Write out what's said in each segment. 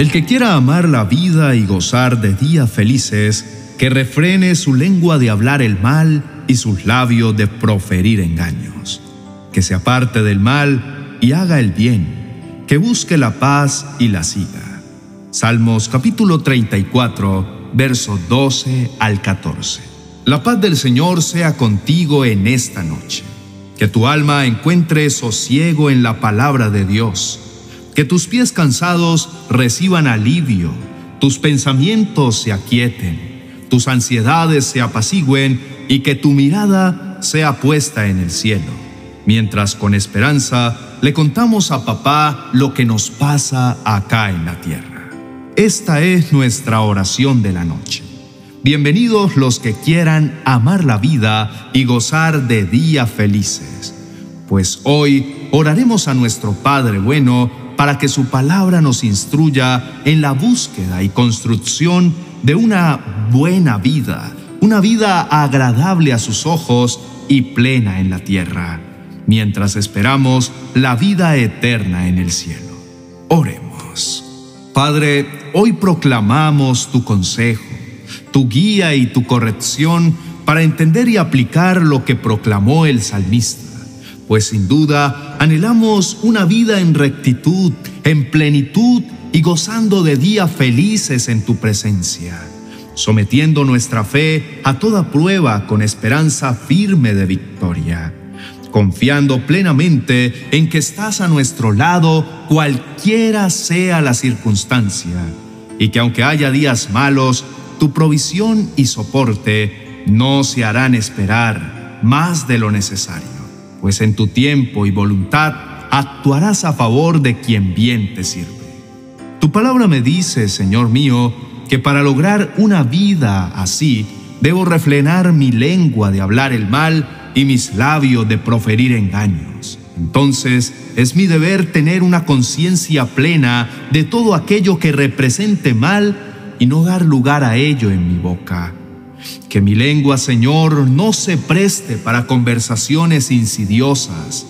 El que quiera amar la vida y gozar de días felices, que refrene su lengua de hablar el mal y sus labios de proferir engaños. Que se aparte del mal y haga el bien, que busque la paz y la siga. Salmos capítulo 34, versos 12 al 14. La paz del Señor sea contigo en esta noche. Que tu alma encuentre sosiego en la palabra de Dios. Que tus pies cansados reciban alivio, tus pensamientos se aquieten, tus ansiedades se apacigüen y que tu mirada sea puesta en el cielo, mientras con esperanza le contamos a papá lo que nos pasa acá en la tierra. Esta es nuestra oración de la noche. Bienvenidos los que quieran amar la vida y gozar de días felices, pues hoy oraremos a nuestro Padre bueno para que su palabra nos instruya en la búsqueda y construcción de una buena vida, una vida agradable a sus ojos y plena en la tierra, mientras esperamos la vida eterna en el cielo. Oremos. Padre, hoy proclamamos tu consejo tu guía y tu corrección para entender y aplicar lo que proclamó el salmista, pues sin duda anhelamos una vida en rectitud, en plenitud y gozando de días felices en tu presencia, sometiendo nuestra fe a toda prueba con esperanza firme de victoria, confiando plenamente en que estás a nuestro lado cualquiera sea la circunstancia, y que aunque haya días malos, tu provisión y soporte no se harán esperar más de lo necesario, pues en tu tiempo y voluntad actuarás a favor de quien bien te sirve. Tu palabra me dice, Señor mío, que para lograr una vida así, debo refrenar mi lengua de hablar el mal y mis labios de proferir engaños. Entonces es mi deber tener una conciencia plena de todo aquello que represente mal y no dar lugar a ello en mi boca. Que mi lengua, Señor, no se preste para conversaciones insidiosas.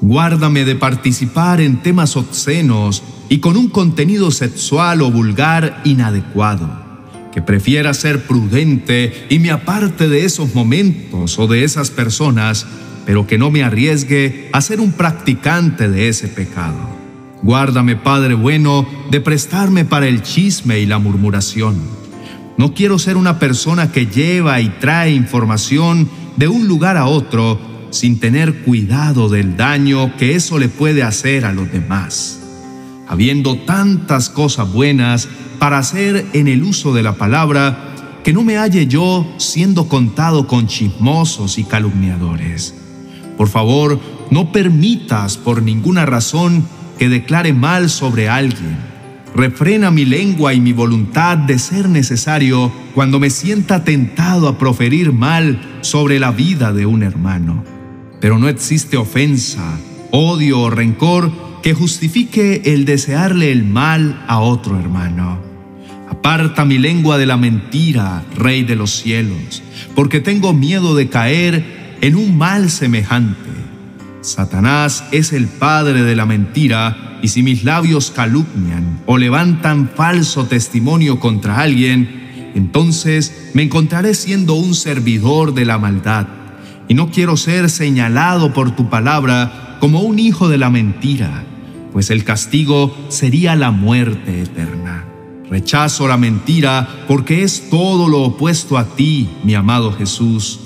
Guárdame de participar en temas obscenos y con un contenido sexual o vulgar inadecuado. Que prefiera ser prudente y me aparte de esos momentos o de esas personas, pero que no me arriesgue a ser un practicante de ese pecado. Guárdame, Padre bueno, de prestarme para el chisme y la murmuración. No quiero ser una persona que lleva y trae información de un lugar a otro sin tener cuidado del daño que eso le puede hacer a los demás. Habiendo tantas cosas buenas para hacer en el uso de la palabra, que no me halle yo siendo contado con chismosos y calumniadores. Por favor, no permitas por ninguna razón que declare mal sobre alguien. Refrena mi lengua y mi voluntad de ser necesario cuando me sienta tentado a proferir mal sobre la vida de un hermano. Pero no existe ofensa, odio o rencor que justifique el desearle el mal a otro hermano. Aparta mi lengua de la mentira, Rey de los cielos, porque tengo miedo de caer en un mal semejante. Satanás es el padre de la mentira, y si mis labios calumnian o levantan falso testimonio contra alguien, entonces me encontraré siendo un servidor de la maldad, y no quiero ser señalado por tu palabra como un hijo de la mentira, pues el castigo sería la muerte eterna. Rechazo la mentira porque es todo lo opuesto a ti, mi amado Jesús,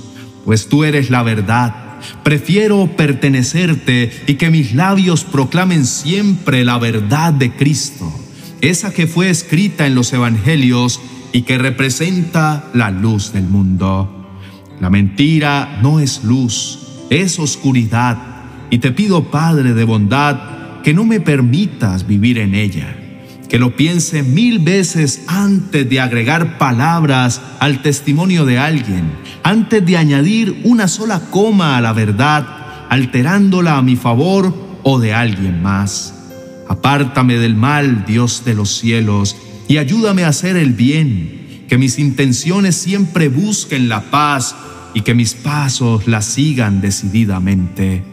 pues tú eres la verdad Prefiero pertenecerte y que mis labios proclamen siempre la verdad de Cristo, esa que fue escrita en los Evangelios y que representa la luz del mundo. La mentira no es luz, es oscuridad, y te pido, Padre de bondad, que no me permitas vivir en ella que lo piense mil veces antes de agregar palabras al testimonio de alguien, antes de añadir una sola coma a la verdad, alterándola a mi favor o de alguien más. Apártame del mal, Dios de los cielos, y ayúdame a hacer el bien, que mis intenciones siempre busquen la paz y que mis pasos la sigan decididamente.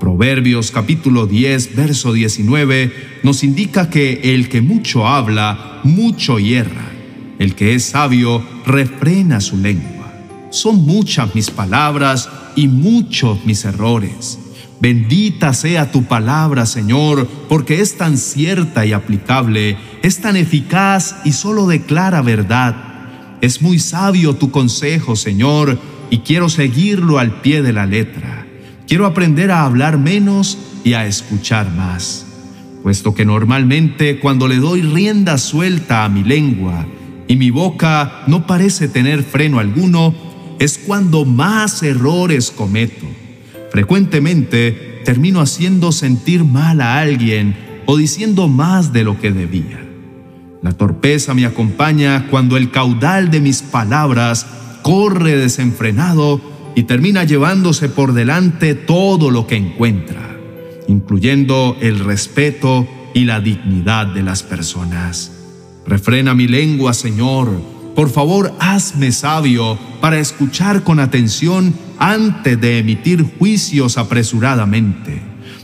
Proverbios capítulo 10, verso 19 nos indica que el que mucho habla, mucho hierra. El que es sabio, refrena su lengua. Son muchas mis palabras y muchos mis errores. Bendita sea tu palabra, Señor, porque es tan cierta y aplicable, es tan eficaz y solo declara verdad. Es muy sabio tu consejo, Señor, y quiero seguirlo al pie de la letra. Quiero aprender a hablar menos y a escuchar más, puesto que normalmente cuando le doy rienda suelta a mi lengua y mi boca no parece tener freno alguno, es cuando más errores cometo. Frecuentemente termino haciendo sentir mal a alguien o diciendo más de lo que debía. La torpeza me acompaña cuando el caudal de mis palabras corre desenfrenado y termina llevándose por delante todo lo que encuentra, incluyendo el respeto y la dignidad de las personas. Refrena mi lengua, Señor. Por favor, hazme sabio para escuchar con atención antes de emitir juicios apresuradamente,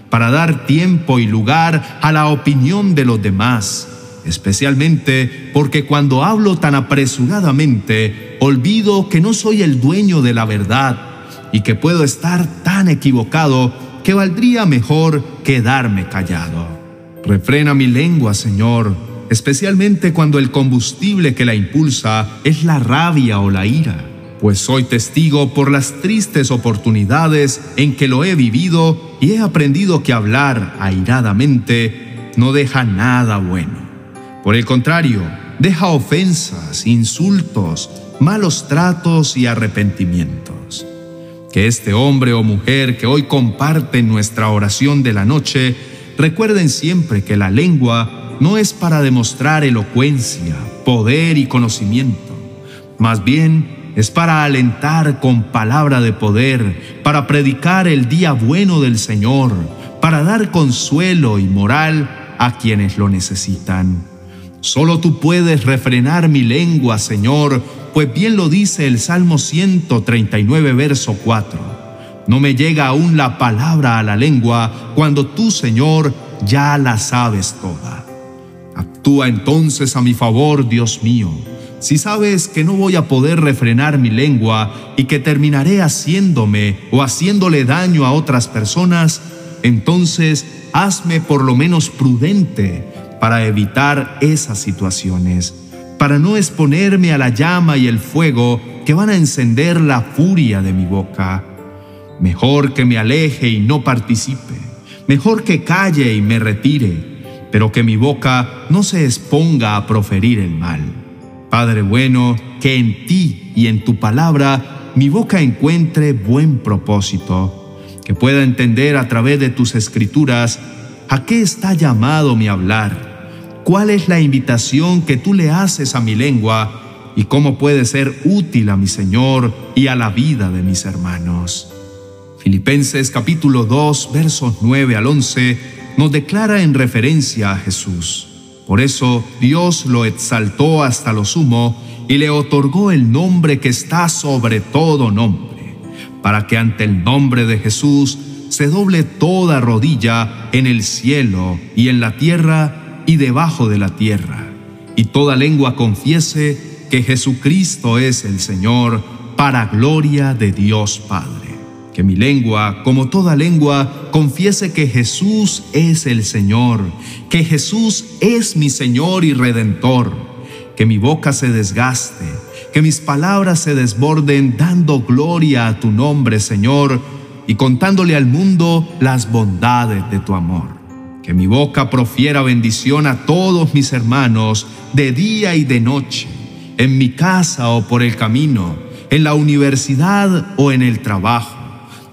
para dar tiempo y lugar a la opinión de los demás, especialmente porque cuando hablo tan apresuradamente, olvido que no soy el dueño de la verdad y que puedo estar tan equivocado que valdría mejor quedarme callado. Refrena mi lengua, Señor, especialmente cuando el combustible que la impulsa es la rabia o la ira, pues soy testigo por las tristes oportunidades en que lo he vivido y he aprendido que hablar airadamente no deja nada bueno. Por el contrario, deja ofensas, insultos, malos tratos y arrepentimientos. Que este hombre o mujer que hoy comparte nuestra oración de la noche recuerden siempre que la lengua no es para demostrar elocuencia, poder y conocimiento. Más bien es para alentar con palabra de poder, para predicar el día bueno del Señor, para dar consuelo y moral a quienes lo necesitan. Solo tú puedes refrenar mi lengua, Señor, pues bien lo dice el Salmo 139, verso 4. No me llega aún la palabra a la lengua cuando tú, Señor, ya la sabes toda. Actúa entonces a mi favor, Dios mío. Si sabes que no voy a poder refrenar mi lengua y que terminaré haciéndome o haciéndole daño a otras personas, entonces hazme por lo menos prudente para evitar esas situaciones para no exponerme a la llama y el fuego que van a encender la furia de mi boca. Mejor que me aleje y no participe, mejor que calle y me retire, pero que mi boca no se exponga a proferir el mal. Padre bueno, que en ti y en tu palabra mi boca encuentre buen propósito, que pueda entender a través de tus escrituras a qué está llamado mi hablar cuál es la invitación que tú le haces a mi lengua y cómo puede ser útil a mi Señor y a la vida de mis hermanos. Filipenses capítulo 2 versos 9 al 11 nos declara en referencia a Jesús. Por eso Dios lo exaltó hasta lo sumo y le otorgó el nombre que está sobre todo nombre, para que ante el nombre de Jesús se doble toda rodilla en el cielo y en la tierra y debajo de la tierra, y toda lengua confiese que Jesucristo es el Señor, para gloria de Dios Padre. Que mi lengua, como toda lengua, confiese que Jesús es el Señor, que Jesús es mi Señor y Redentor. Que mi boca se desgaste, que mis palabras se desborden dando gloria a tu nombre, Señor, y contándole al mundo las bondades de tu amor. Que mi boca profiera bendición a todos mis hermanos de día y de noche, en mi casa o por el camino, en la universidad o en el trabajo.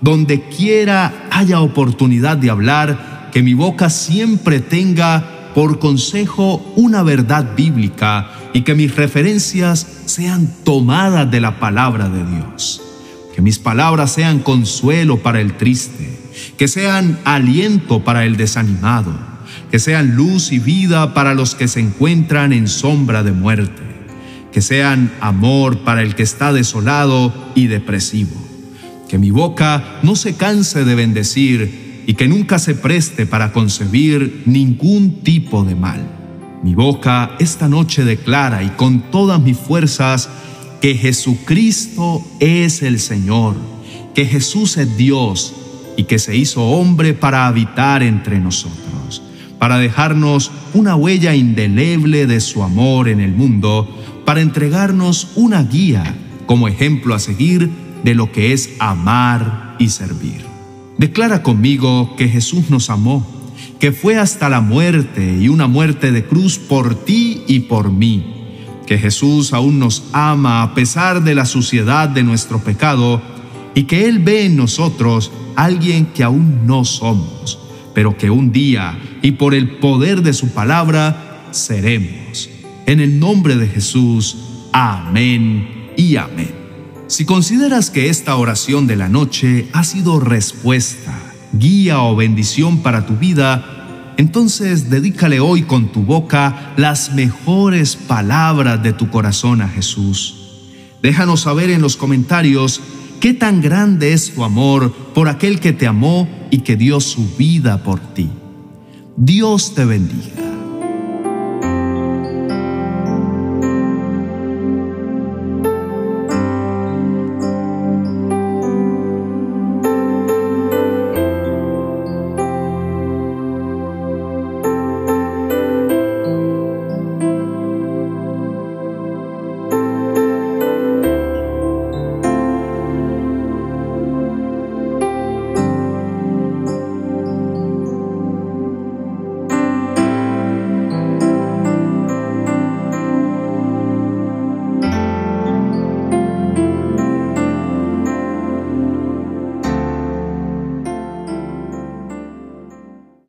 Donde quiera haya oportunidad de hablar, que mi boca siempre tenga por consejo una verdad bíblica y que mis referencias sean tomadas de la palabra de Dios. Que mis palabras sean consuelo para el triste que sean aliento para el desanimado, que sean luz y vida para los que se encuentran en sombra de muerte, que sean amor para el que está desolado y depresivo. Que mi boca no se canse de bendecir y que nunca se preste para concebir ningún tipo de mal. Mi boca esta noche declara y con todas mis fuerzas que Jesucristo es el Señor, que Jesús es Dios y que se hizo hombre para habitar entre nosotros, para dejarnos una huella indeleble de su amor en el mundo, para entregarnos una guía como ejemplo a seguir de lo que es amar y servir. Declara conmigo que Jesús nos amó, que fue hasta la muerte y una muerte de cruz por ti y por mí, que Jesús aún nos ama a pesar de la suciedad de nuestro pecado y que Él ve en nosotros alguien que aún no somos, pero que un día y por el poder de su palabra seremos. En el nombre de Jesús, amén y amén. Si consideras que esta oración de la noche ha sido respuesta, guía o bendición para tu vida, entonces dedícale hoy con tu boca las mejores palabras de tu corazón a Jesús. Déjanos saber en los comentarios qué tan grande es tu amor por aquel que te amó y que dio su vida por ti. Dios te bendiga.